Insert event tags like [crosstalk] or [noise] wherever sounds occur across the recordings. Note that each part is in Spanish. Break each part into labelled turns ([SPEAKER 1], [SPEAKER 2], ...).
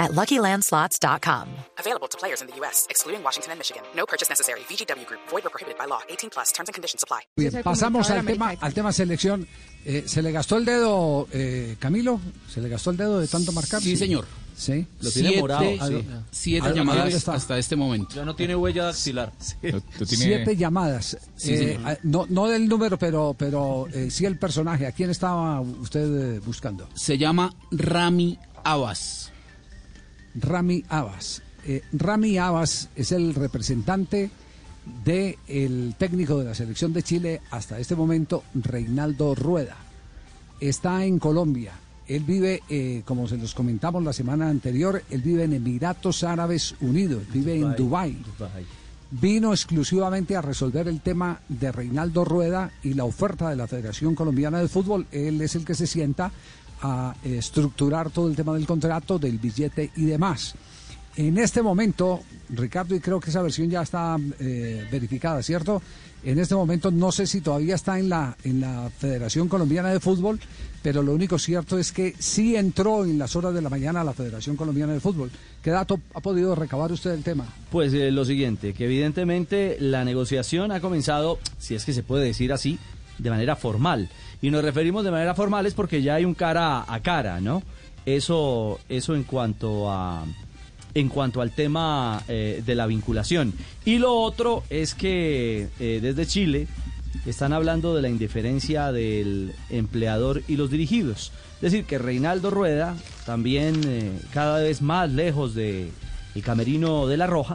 [SPEAKER 1] at LuckyLandSlots.com.
[SPEAKER 2] Available to players in the U.S., excluding Washington and Michigan. No purchase necessary. VGW Group. Void or prohibited by law. 18 plus. Terms and conditions apply.
[SPEAKER 3] Bien, pasamos al tema, al tema selección. Eh, ¿Se le gastó el dedo, eh, Camilo? ¿Se le gastó el dedo de tanto marcar?
[SPEAKER 4] Sí, señor.
[SPEAKER 3] Sí.
[SPEAKER 5] Lo tiene
[SPEAKER 4] Siete,
[SPEAKER 5] morado.
[SPEAKER 4] sí. Siete
[SPEAKER 3] ¿A dónde
[SPEAKER 4] llamadas
[SPEAKER 3] está?
[SPEAKER 4] hasta este momento.
[SPEAKER 5] Ya no tiene huella dactilar. [laughs]
[SPEAKER 3] Siete llamadas.
[SPEAKER 4] Sí,
[SPEAKER 3] Eh, ah, no, no del número, pero, pero eh, sí el personaje. ¿A quién estaba usted buscando?
[SPEAKER 4] Se llama Rami Abbas.
[SPEAKER 3] Rami Abbas. Eh, Rami Abbas es el representante del técnico de la selección de Chile hasta este momento, Reinaldo Rueda. Está en Colombia. Él vive, eh, como se los comentamos la semana anterior, él vive en Emiratos Árabes Unidos, vive en Dubái. Vino exclusivamente a resolver el tema de Reinaldo Rueda y la oferta de la Federación Colombiana de Fútbol. Él es el que se sienta a estructurar todo el tema del contrato, del billete y demás. En este momento, Ricardo, y creo que esa versión ya está eh, verificada, ¿cierto? En este momento no sé si todavía está en la, en la Federación Colombiana de Fútbol, pero lo único cierto es que sí entró en las horas de la mañana a la Federación Colombiana de Fútbol. ¿Qué dato ha podido recabar usted del tema?
[SPEAKER 5] Pues eh, lo siguiente, que evidentemente la negociación ha comenzado, si es que se puede decir así, de manera formal. Y nos referimos de manera formal es porque ya hay un cara a cara, ¿no? Eso, eso en cuanto a en cuanto al tema eh, de la vinculación. Y lo otro es que eh, desde Chile están hablando de la indiferencia del empleador y los dirigidos. Es decir, que Reinaldo Rueda, también eh, cada vez más lejos de el camerino de la Roja,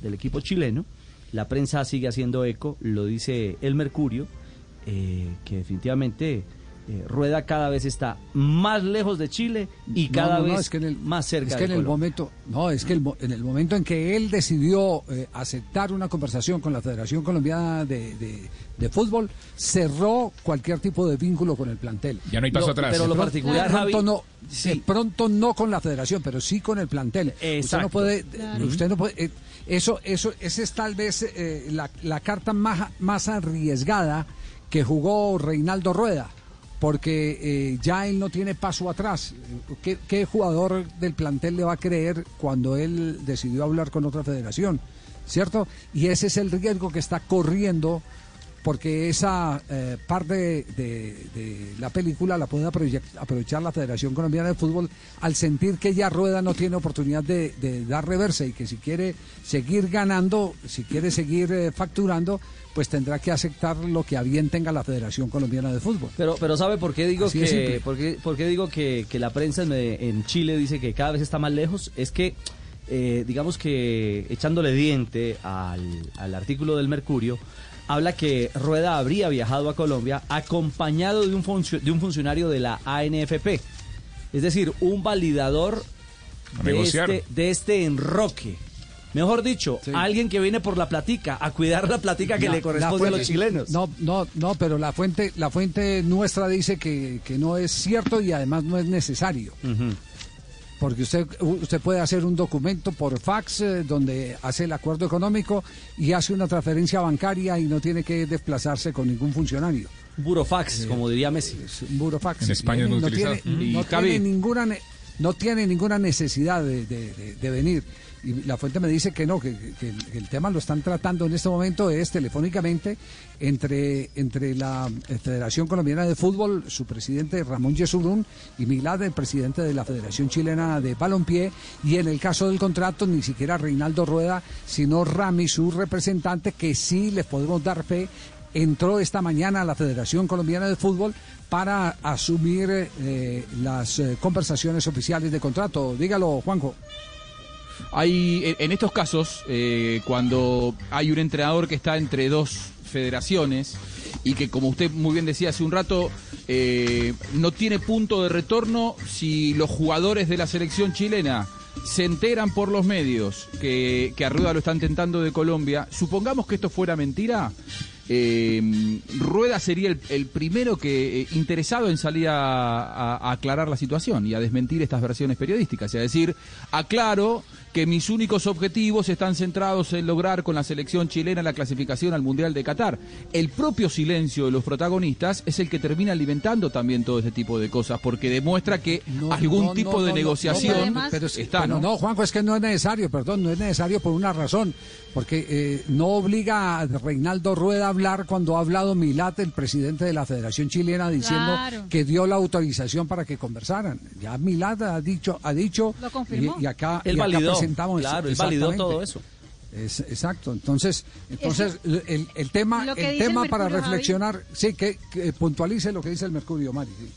[SPEAKER 5] Del equipo chileno. La prensa sigue haciendo eco, lo dice el Mercurio, eh, que definitivamente eh, Rueda cada vez está más lejos de Chile y cada
[SPEAKER 3] no, no,
[SPEAKER 5] vez
[SPEAKER 3] es que en el-
[SPEAKER 5] más cerca
[SPEAKER 3] Es que
[SPEAKER 5] de
[SPEAKER 3] en el momento, no, es que el en el momento en que él decidió eh, aceptar una conversación con la Federación Colombiana de, de- de Fútbol, cerró cualquier tipo de vínculo con el plantel.
[SPEAKER 6] Ya no hay paso
[SPEAKER 5] Lo-
[SPEAKER 6] atrás.
[SPEAKER 5] pero lo
[SPEAKER 3] pronto-
[SPEAKER 5] particular,
[SPEAKER 3] de pronto
[SPEAKER 5] Javi,
[SPEAKER 3] no,
[SPEAKER 5] sí.
[SPEAKER 3] de pronto no con la Federación, pero sí con el plantel. Usted no
[SPEAKER 5] Exacto.
[SPEAKER 3] puede, usted no puede, eh, eso, eso, esa es tal vez eh, la, la carta más, más arriesgada que jugó Reinaldo Rueda. Porque eh, ya él no tiene paso atrás. ¿Qué, qué jugador del plantel le va a creer cuando él decidió hablar con otra federación? ¿Cierto? Y ese es el riesgo que está corriendo porque esa eh, parte de, de- de la película la puede aprovechar, la Federación Colombiana de Fútbol al sentir que ya Rueda no tiene oportunidad de, de dar reversa y que si quiere seguir ganando, si quiere seguir eh, facturando, pues tendrá que aceptar lo que a bien tenga la Federación Colombiana de Fútbol.
[SPEAKER 5] Pero, pero ¿sabe por qué digo
[SPEAKER 3] Así
[SPEAKER 5] que por qué, por qué digo que, que la prensa en, en Chile dice que cada vez está más lejos? Es que eh, digamos que echándole diente al, al artículo del Mercurio habla que Rueda habría viajado a Colombia acompañado de un funcio- de un funcionario de la ANFP, es decir, un validador de este, de este enroque. Mejor dicho,
[SPEAKER 3] Sí.
[SPEAKER 5] alguien que viene por la platica, a cuidar la platica que
[SPEAKER 3] La-
[SPEAKER 5] le corresponde a los chilenos.
[SPEAKER 3] No, no, no, pero la fuente, la fuente nuestra dice que, que no es cierto y además no es necesario. Porque usted, usted puede hacer un documento por fax eh, donde hace el acuerdo económico y hace una transferencia bancaria y no tiene que desplazarse con ningún funcionario.
[SPEAKER 5] Burofax, como diría Messi.
[SPEAKER 3] Burofax.
[SPEAKER 6] En España
[SPEAKER 3] no
[SPEAKER 6] utilizado.
[SPEAKER 3] tiene, no tiene ninguna no tiene ninguna necesidad de, venir. Y la fuente me dice que no, que, que el, que el tema lo están tratando en este momento es telefónicamente entre, entre la eh, Federación Colombiana de Fútbol, su presidente Ramón Yesurún y Milad, el presidente de la Federación Chilena de Balompié, y en el caso del contrato ni siquiera Reinaldo Rueda, sino Rami, su representante, que sí les podemos dar fe entró esta mañana a la Federación Colombiana de Fútbol para asumir eh, las eh, conversaciones oficiales de contrato. Dígalo, Juanjo.
[SPEAKER 6] Hay, en- estos casos, eh, cuando hay un entrenador que está entre dos federaciones y que, como usted muy bien decía hace un rato, no tiene punto de retorno si los jugadores de la selección chilena se enteran por los medios que, que lo están tentando de Colombia, supongamos que esto fuera mentira, eh, Rueda sería el, el primero que eh, interesado en salir a, a- a aclarar la situación y a desmentir estas versiones periodísticas, y a decir, aclaro que mis únicos objetivos están centrados en lograr con la selección chilena la clasificación al Mundial de Qatar. El propio silencio de los protagonistas es el que termina alimentando también todo ese tipo de cosas, porque demuestra que algún
[SPEAKER 3] No,
[SPEAKER 6] tipo
[SPEAKER 3] no,
[SPEAKER 6] de negociación
[SPEAKER 3] no, pero, es-
[SPEAKER 6] está,
[SPEAKER 3] pero
[SPEAKER 6] ¿no?
[SPEAKER 3] no, Juanjo, es que no es necesario, perdón, no es necesario por una razón, porque eh, no obliga a Reinaldo Rueda a hablar cuando ha hablado Milat, el presidente de la Federación Chilena, diciendo
[SPEAKER 7] Claro.
[SPEAKER 3] que dio la autorización para que conversaran. Ya Milat ha dicho, ha dicho,
[SPEAKER 7] Lo confirmó.
[SPEAKER 3] y, y acá,
[SPEAKER 5] Él
[SPEAKER 3] y acá
[SPEAKER 5] validó,
[SPEAKER 3] presentamos
[SPEAKER 5] claro, él validó todo eso.
[SPEAKER 3] Es- exacto, entonces, entonces el, el tema, el tema para
[SPEAKER 7] Javi.
[SPEAKER 3] reflexionar, sí, que, que puntualice lo que dice el Mercurio, Mari. sí.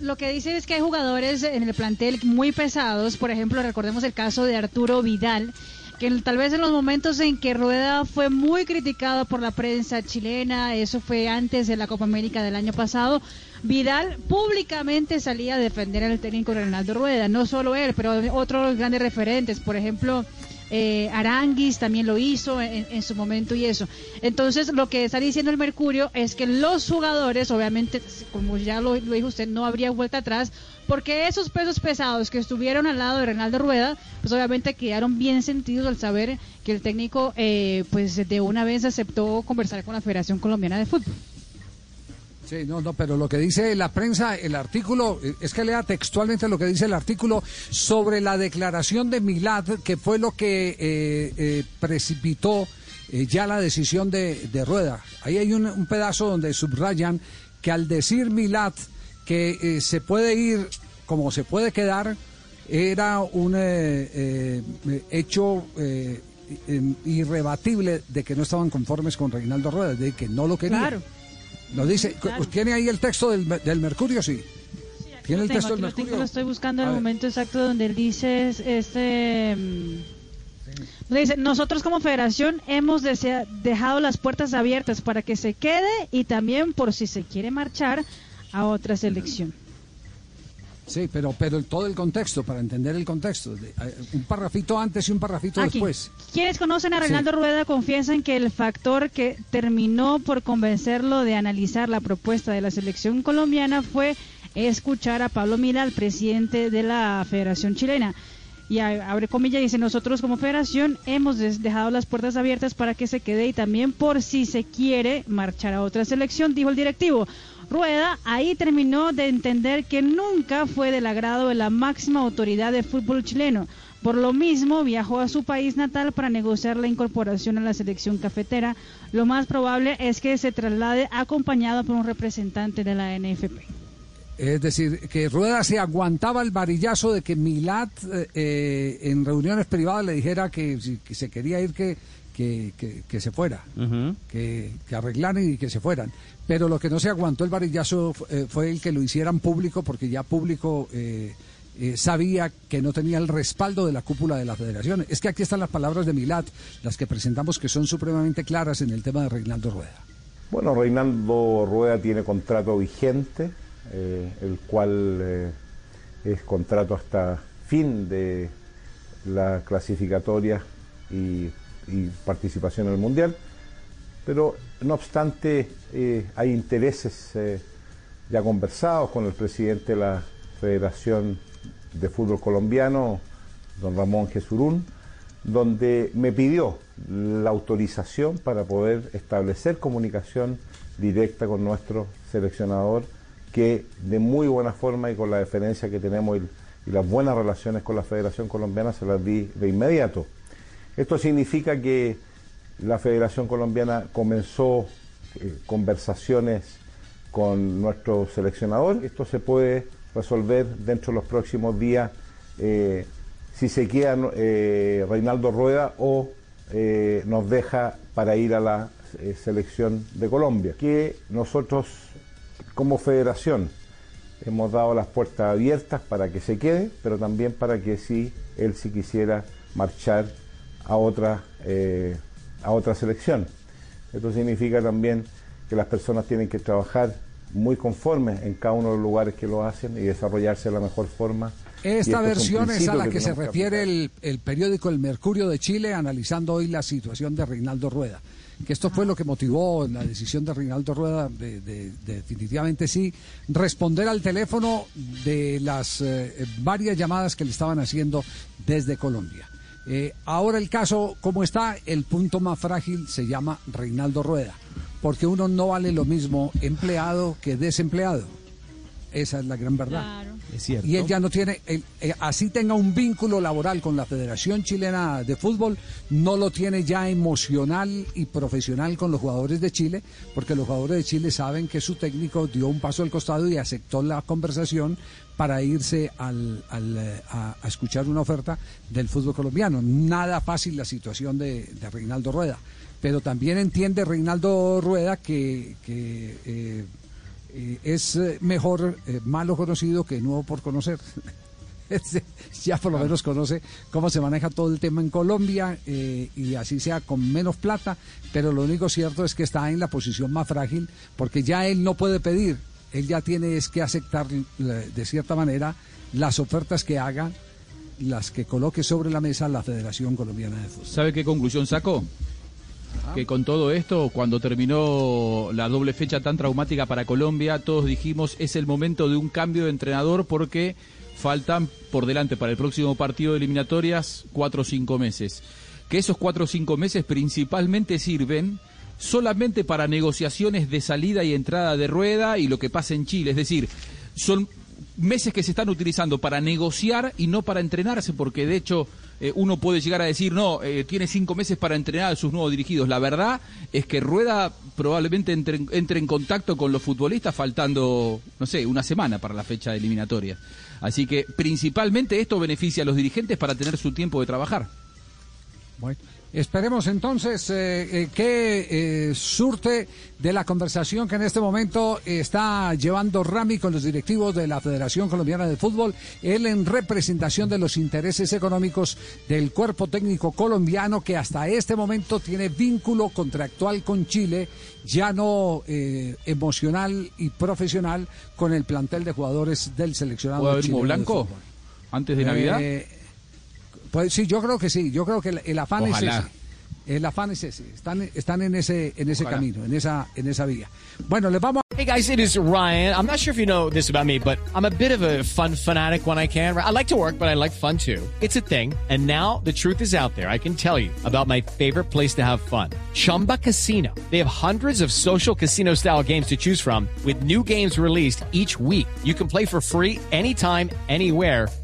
[SPEAKER 7] Lo que dice es que hay jugadores en el plantel muy pesados, por ejemplo, recordemos el caso de Arturo Vidal, que tal vez en los momentos en que Rueda fue muy criticado por la prensa chilena, eso fue antes de la Copa América del año pasado, Vidal públicamente salía a defender al técnico Reinaldo Rueda, no solo él, pero otros grandes referentes, por ejemplo, eh, Aranguis también lo hizo en, en su momento y eso. Entonces, lo que está diciendo el Mercurio es que los jugadores, obviamente, como ya lo, dijo usted, no habría vuelta atrás, porque esos pesos pesados que estuvieron al lado de Reinaldo Rueda, pues obviamente quedaron bien sentidos al saber que el técnico, eh, pues de una vez aceptó conversar con la Federación Colombiana de Fútbol.
[SPEAKER 3] Sí, no, no, pero lo que dice la prensa, el artículo, eh, es que lea textualmente lo que dice el artículo sobre la declaración de Milad, que fue lo que eh, eh, precipitó eh, ya la decisión de, de Rueda. Ahí hay un, un pedazo donde subrayan que al decir Milad que se puede ir como se puede quedar, era un hecho irrebatible de que no estaban conformes con Reinaldo Rueda, de que no lo querían.
[SPEAKER 7] Claro.
[SPEAKER 3] Lo dice, ¿tiene ahí el texto del, del Mercurio? Sí. ¿Tiene el
[SPEAKER 7] Tengo,
[SPEAKER 3] texto del
[SPEAKER 7] lo,
[SPEAKER 3] Mercurio?
[SPEAKER 7] tengo, lo estoy buscando en el momento exacto donde él dice es- este mm, dice nosotros como federación hemos desea- dejado las puertas abiertas para que se quede y también por si se quiere marchar a otra selección.
[SPEAKER 3] Sí, pero, pero todo el contexto, para entender el contexto. eh, un parrafito antes y un parrafito
[SPEAKER 7] Aquí.
[SPEAKER 3] después.
[SPEAKER 7] Quienes conocen a
[SPEAKER 3] Sí.
[SPEAKER 7] Reinaldo Rueda confiesan que el factor que terminó por convencerlo de analizar la propuesta de la selección colombiana fue escuchar a Pablo Mila, el presidente de la Federación Chilena. Y abre comillas, dice, nosotros como federación hemos dejado las puertas abiertas para que se quede y también por si se quiere marchar a otra selección, dijo el directivo. Rueda ahí terminó de entender que nunca fue del agrado de la máxima autoridad de fútbol chileno. Por lo mismo, viajó a su país natal para negociar la incorporación a la selección cafetera. Lo más probable es que se traslade acompañado por un representante de la NFP.
[SPEAKER 3] Es decir, que Rueda se aguantaba el varillazo de que Milat eh, eh, en reuniones privadas le dijera que que se quería ir que, que, que- que se fuera, que, que arreglaran y que se fueran. Pero lo que no se aguantó el varillazo eh, fue el que lo hicieran público porque ya público eh, eh, sabía que no tenía el respaldo de la cúpula de la federación. Es que aquí están las palabras de Milat, las que presentamos que son supremamente claras en el tema de Reinaldo Rueda.
[SPEAKER 8] Bueno, Reinaldo Rueda tiene contrato vigente, eh, el cual eh, es contrato hasta fin de la clasificatoria y, y participación en el Mundial, pero no obstante eh, hay intereses eh, ya conversados con el presidente de la Federación de Fútbol Colombiano, don Ramón Jesurún, donde me pidió la autorización para poder establecer comunicación directa con nuestro seleccionador, que de muy buena forma y con la deferencia que tenemos y, y las buenas relaciones con la Federación Colombiana se las di de inmediato. Esto significa que la Federación Colombiana comenzó eh, conversaciones con nuestro seleccionador. Esto se puede resolver dentro de los próximos días eh, si se queda eh, Reinaldo Rueda o nos deja para ir a la selección de Colombia, que nosotros como federación hemos dado las puertas abiertas para que se quede, pero también para que si él si quisiera marchar a otra, eh, a otra selección. Esto significa también que las personas tienen que trabajar muy conformes en cada uno de los lugares que lo hacen y desarrollarse de la mejor forma.
[SPEAKER 3] Esta versión es a la que, se refiere el, el, periódico El Mercurio de Chile analizando hoy la situación de Reinaldo Rueda. Que esto fue lo que motivó la decisión de Reinaldo Rueda de, de, de definitivamente sí responder al teléfono de las eh, varias llamadas que le estaban haciendo desde Colombia. Eh, ahora el caso, como está, el punto más frágil se llama Reinaldo Rueda, porque uno no vale lo mismo empleado que desempleado. Esa es la gran verdad.
[SPEAKER 7] Claro.
[SPEAKER 3] Y él ya no tiene, eh, así tenga un vínculo laboral con la Federación Chilena de Fútbol, no lo tiene ya emocional y profesional con los jugadores de Chile, porque los jugadores de Chile saben que su técnico dio un paso al costado y aceptó la conversación para irse al, eh, a, escuchar una oferta del fútbol colombiano. Nada fácil la situación de, Reinaldo Rueda, pero también entiende Reinaldo Rueda que... que eh, eh, es mejor eh, malo conocido que nuevo por conocer. [laughs] ya por lo menos conoce cómo se maneja todo el tema en Colombia eh, y así sea con menos plata, pero lo único cierto es que está en la posición más frágil porque ya él no puede pedir, él ya tiene es que aceptar de cierta manera las ofertas que haga, las que coloque sobre la mesa la Federación Colombiana de Fútbol.
[SPEAKER 6] ¿Sabe qué conclusión sacó? Que con todo esto, cuando terminó la doble fecha tan traumática para Colombia, todos dijimos es el momento de un cambio de entrenador porque faltan por delante para el próximo partido de eliminatorias cuatro o cinco meses. Que esos cuatro o cinco meses principalmente sirven solamente para negociaciones de salida y entrada de rueda y lo que pasa en Chile. Es decir, son meses que se están utilizando para negociar y no para entrenarse, porque de hecho eh, uno puede llegar a decir, no, eh, tiene cinco meses para entrenar a sus nuevos dirigidos. La verdad es que Rueda probablemente entre, entre en contacto con los futbolistas faltando, no sé, una semana para la fecha eliminatoria. Así que principalmente esto beneficia a los dirigentes para tener su tiempo de trabajar.
[SPEAKER 3] Bueno. Esperemos entonces eh, eh, que eh, surte de la conversación que en este momento está llevando Rami con los directivos de la Federación Colombiana de Fútbol, él en representación de los intereses económicos del cuerpo técnico colombiano que hasta este momento tiene vínculo contractual con Chile, ya no emocional y profesional con el plantel de jugadores del seleccionado.
[SPEAKER 6] ¿Puede haber humo blanco antes de Navidad?
[SPEAKER 3] Pues sí, yo creo que sí. Yo creo que el, el afán Ojalá. es ese. El afán es ese. Están, están en ese, en ese camino, en esa, en esa vía. Bueno, les vamos.
[SPEAKER 9] Hey guys, it is Ryan. I'm not sure if you know this about me, but I'm a bit of a fun fanatic when I can. I like to work, but I like fun too. It's a thing. And now the truth is out there. I can tell you about my favorite place to have fun. Chumba Casino. They have hundreds of social casino style games to choose from with new games released each week. You can play for free anytime, anywhere